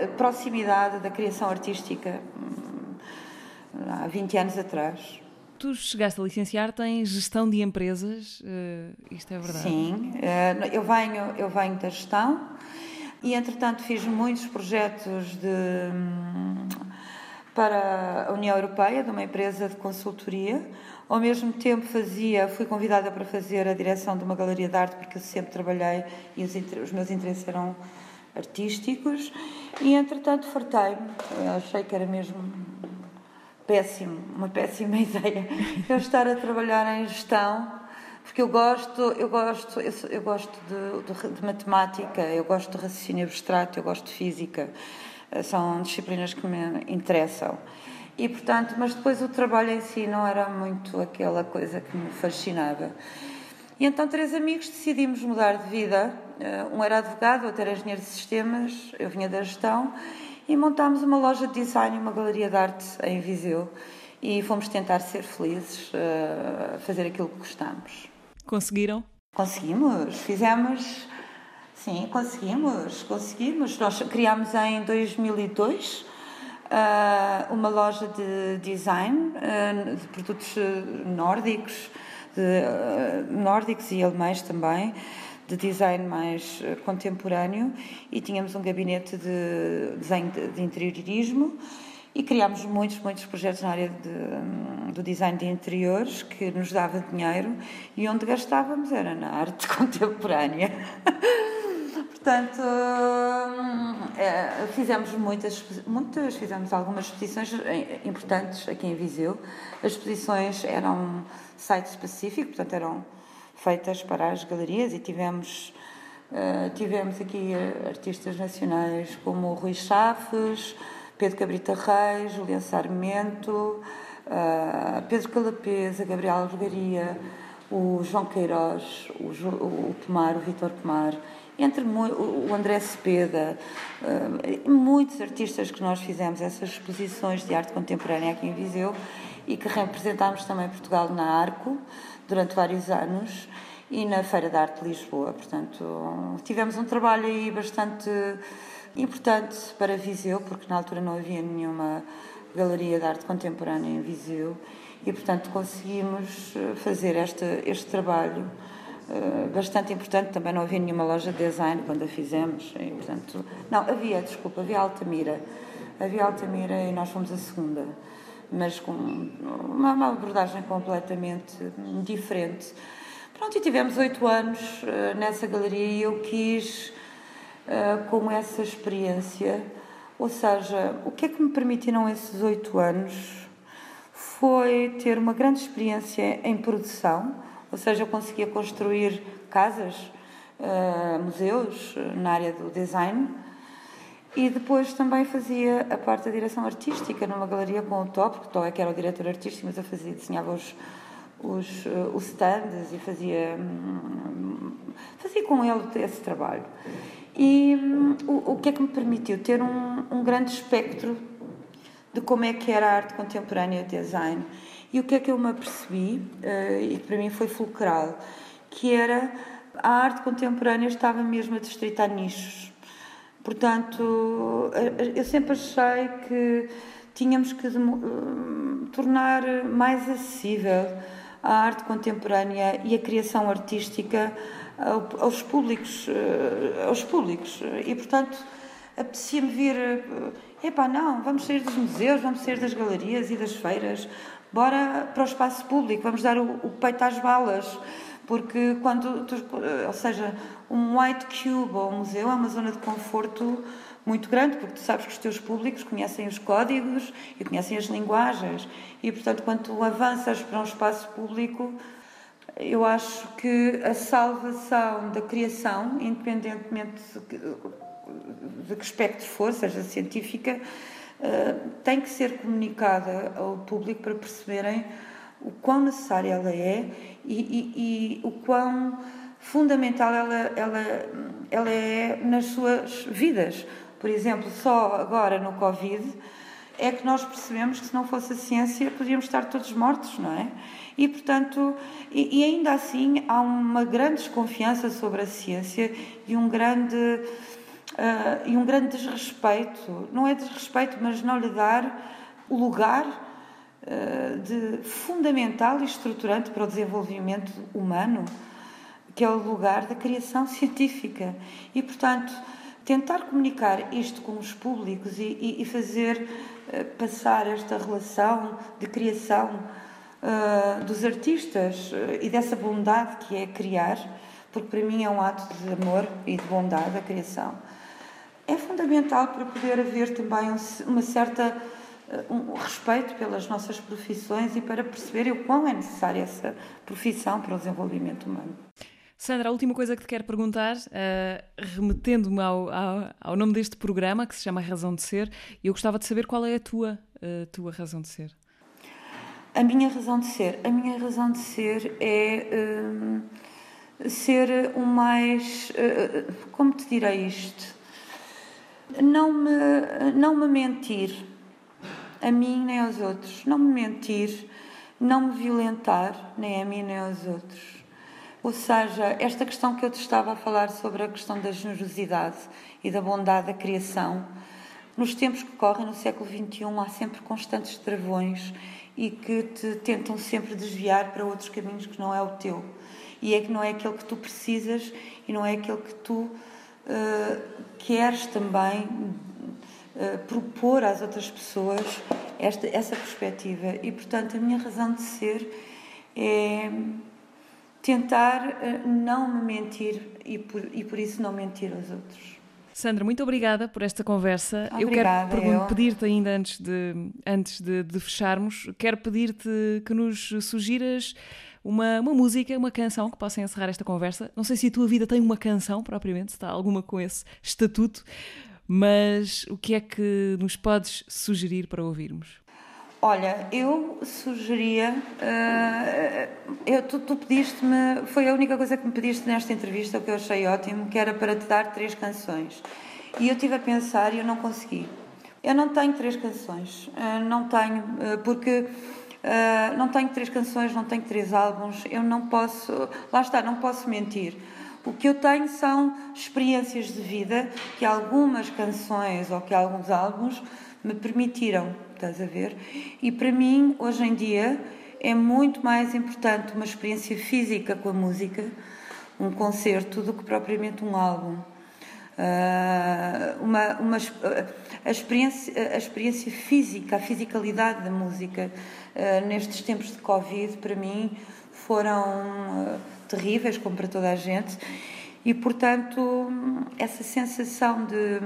a proximidade da criação artística hum, há 20 anos atrás Tu chegaste a licenciar-te em gestão de empresas, isto é verdade? Sim, eu, venho, eu venho da gestão e, entretanto, fiz muitos projetos de, hum, para a União Europeia, de uma empresa de consultoria. Ao mesmo tempo fazia, fui convidada para fazer a direção de uma galeria de arte, porque eu sempre trabalhei e os, os meus interesses eram artísticos. E, entretanto, fartei-me. Achei que era mesmo péssimo, uma péssima ideia eu estar a trabalhar em gestão, porque eu gosto, eu gosto, eu, gosto de, de, de, matemática, eu gosto de raciocínio abstrato, eu gosto de física, são disciplinas que me interessam. E portanto, mas depois o trabalho em si não era muito aquela coisa que me fascinava. E então três amigos decidimos mudar de vida. Eh, um era advogado, outro era engenheiro de sistemas, eu vinha da gestão e montámos uma loja de design e uma galeria de arte em Viseu e fomos tentar ser felizes, uh, fazer aquilo que gostamos. Conseguiram? Conseguimos, fizemos, sim, conseguimos, conseguimos. Nós criámos em 2002 uh, eh, uma loja de design uh, de produtos nórdicos, de, nórdicos e alemães também de design mais contemporâneo e tínhamos um gabinete de desenho de interiorismo e criámos muitos, muitos projetos na área de, hum, do design de interiores que nos dava dinheiro e onde gastávamos era na arte contemporânea. Portanto, é, fizemos muitas, muitas, fizemos algumas exposições eh, importantes aqui em Viseu. As exposições eram site específico, portanto eram feitas para as galerias e tivemos uh, tivemos aqui eh, artistas nacionais como Rui Chaves, Pedro Cabrita Reis, Julián Sarmento, Pedro Calapesa, Gabriel Alvegaria, o João Queiroz, o, o Pomar, o Vitor Pomar, entre o André Cepeda, uh, muitos artistas que nós fizemos essas exposições de arte contemporânea aqui em Viseu e que representámos também Portugal na Arco durante vários anos e na Feira da Arte de Lisboa. Portanto, tivemos um trabalho aí bastante importante para Viseu, porque na altura não havia nenhuma galeria de arte contemporânea em Viseu e, portanto, conseguimos eh, fazer este, este trabalho bastante importante. Também não havia nenhuma loja de design quando a fizemos. E, portanto, não, havia, desculpa, havia Altamira. Havia Altamira e nós fomos a segunda mas com uma, uma abordagem completamente diferente. Pronto, e tivemos oito anos uh, nessa galeria e eu quis, uh, com essa experiência, ou seja, o que é que me permitiram esses oito anos foi ter uma grande experiência em produção, ou seja, eu conseguia construir casas, uh, museus na área do design, e depois também fazia a parte da direção artística numa galeria com o Top, que o Top é que era o diretor artístico, mas eu fazia, desenhava os, os, uh, os stands e fazia, hum, fazia com ele esse trabalho. E um, o, o que é que me permitiu? Ter um, um grande espectro de como é que era a arte contemporânea de design. E o que é que eu me apercebi, uh, e para mim foi fulcral, que era a arte contemporânea estava mesmo a distritar nichos Portanto, eu sempre achei que tínhamos que tornar mais acessível a arte contemporânea e a criação artística aos públicos, eh, aos públicos. E, portanto, apetecia-me vir, eh, epá, não, vamos sair dos museus, vamos sair das galerias e das feiras, bora para o espaço público, vamos dar o, o peito às balas, porque quando, tu, ou seja, um white cube ou um museu é uma zona de conforto muito grande, porque tu sabes que os teus públicos conhecem os códigos e conhecem as linguagens. E, portanto, quando tu avanças para um espaço público, eu acho que a salvação da criação, independentemente de que espectro for, seja científica, tem que ser comunicada ao público para perceberem o quão necessária ela é e, e, e o quão fundamental ela, ela, ela é nas suas vidas. Por exemplo, só agora no Covid é que nós percebemos que se não fosse a ciência podíamos estar todos mortos, não é? E, portanto, e, e ainda assim há uma grande desconfiança sobre a ciência e um grande, uh, e um grande desrespeito, não é desrespeito, mas não lhe dar o lugar de fundamental e estruturante para o desenvolvimento humano, que é o lugar da criação científica. E, portanto, tentar comunicar isto com os públicos e, e, e fazer uh, passar esta relação de criação uh, dos artistas uh, e dessa bondade que é criar, porque para mim é um ato de amor e de bondade a criação, é fundamental para poder haver também um, uma certa um respeito pelas nossas profissões e para perceber o quão é necessária essa profissão para o desenvolvimento humano. Sandra, a última coisa que te quero perguntar, uh, remetendo-me ao, ao, ao, nome deste programa, que se chama Razão de Ser, eu gostava de saber qual é a tua, a tua razão de ser. A minha razão de ser? A minha razão de ser é uh, ser o mais. Uh, como te direi isto? Não me, não me mentir, a mim nem aos outros. Não me mentir, não me violentar, nem a mim nem aos outros ou seja, esta questão que eu te estava a falar sobre a questão da generosidade e da bondade da criação, nos tempos que correm, no século XXI, há sempre constantes travões e que te tentam sempre desviar para outros caminhos que não é o teu. E é que não é aquele que tu precisas e não é aquele que tu uh, queres também uh, propor às outras pessoas esta, essa perspectiva. E, portanto, a minha razão de ser é tentar eh, não me mentir e por, e por isso não mentir aos outros. Sandra, muito obrigada por esta conversa. Obrigada, eu quero pedir-te ainda antes de, antes de, de fecharmos, quero pedir-te que nos sugiras uma, uma música, uma canção que possa encerrar esta conversa. Não sei se a tua vida tem uma canção propriamente, se está alguma com esse estatuto, mas o que é que nos podes sugerir para ouvirmos? Olha, eu sugeria. Uh, eu, tu, tu pediste-me. Foi a única coisa que me pediste nesta entrevista que eu achei ótimo, que era para te dar três canções. E eu estive a pensar e eu não consegui. Eu não tenho três canções. Uh, não tenho, uh, porque. Não tenho três canções, não tenho três álbuns. Eu não posso. Lá está, não posso mentir. O que eu tenho são experiências de vida que algumas canções ou que alguns álbuns me permitiram estás a ver? E para mim, hoje em dia, é muito mais importante uma experiência física com a música, um concerto, do que propriamente um álbum. Uh, uma, uma, a, experiência, a experiência física, a fisicalidade da música uh, nestes tempos de Covid, para mim, foram uh, terríveis, como para toda a gente, e portanto, essa sensação de,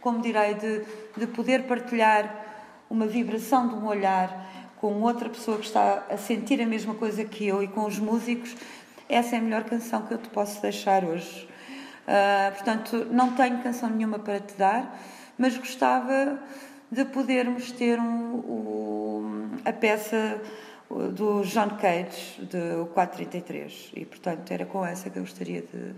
como direi, de, de poder partilhar uma vibração de um olhar com outra pessoa que está a sentir a mesma coisa que eu e com os músicos, essa é a melhor canção que eu te posso deixar hoje. Uh, portanto, não tenho canção nenhuma para te dar, mas gostava de podermos ter um, um, a peça do John Cage, de 433. E, portanto, era com essa que eu gostaria de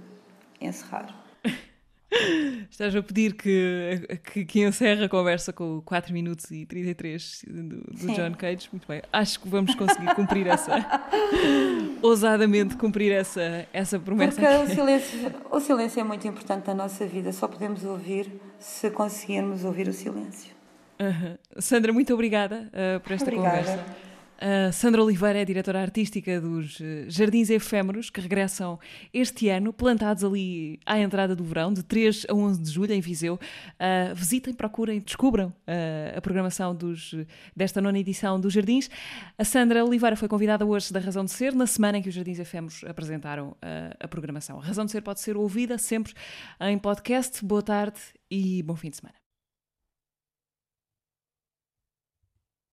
encerrar. Estás a pedir que, que, que encerre a conversa com 4 minutos e 33 do, do John Cage. Muito bem. Acho que vamos conseguir cumprir essa. ousadamente cumprir essa, essa promessa. Porque o silêncio, o silêncio é muito importante na nossa vida. Só podemos ouvir se conseguirmos ouvir o silêncio. Uh -huh. Sandra, muito obrigada uh, por esta obrigada. conversa. A Sandra Oliveira é diretora artística dos eh, Jardins Efêmeros, que regressam este ano, plantados ali à entrada do verão, de 3 a 11 de julho, em Viseu. Uh, visitem, procurem, descubram uh, a programação dos, desta nona edição dos Jardins. A Sandra Oliveira foi convidada hoje da Razão de Ser, na semana em que os Jardins Efêmeros apresentaram uh, a programação. A Razão de Ser pode ser ouvida sempre em podcast. Boa tarde e bom fim de semana.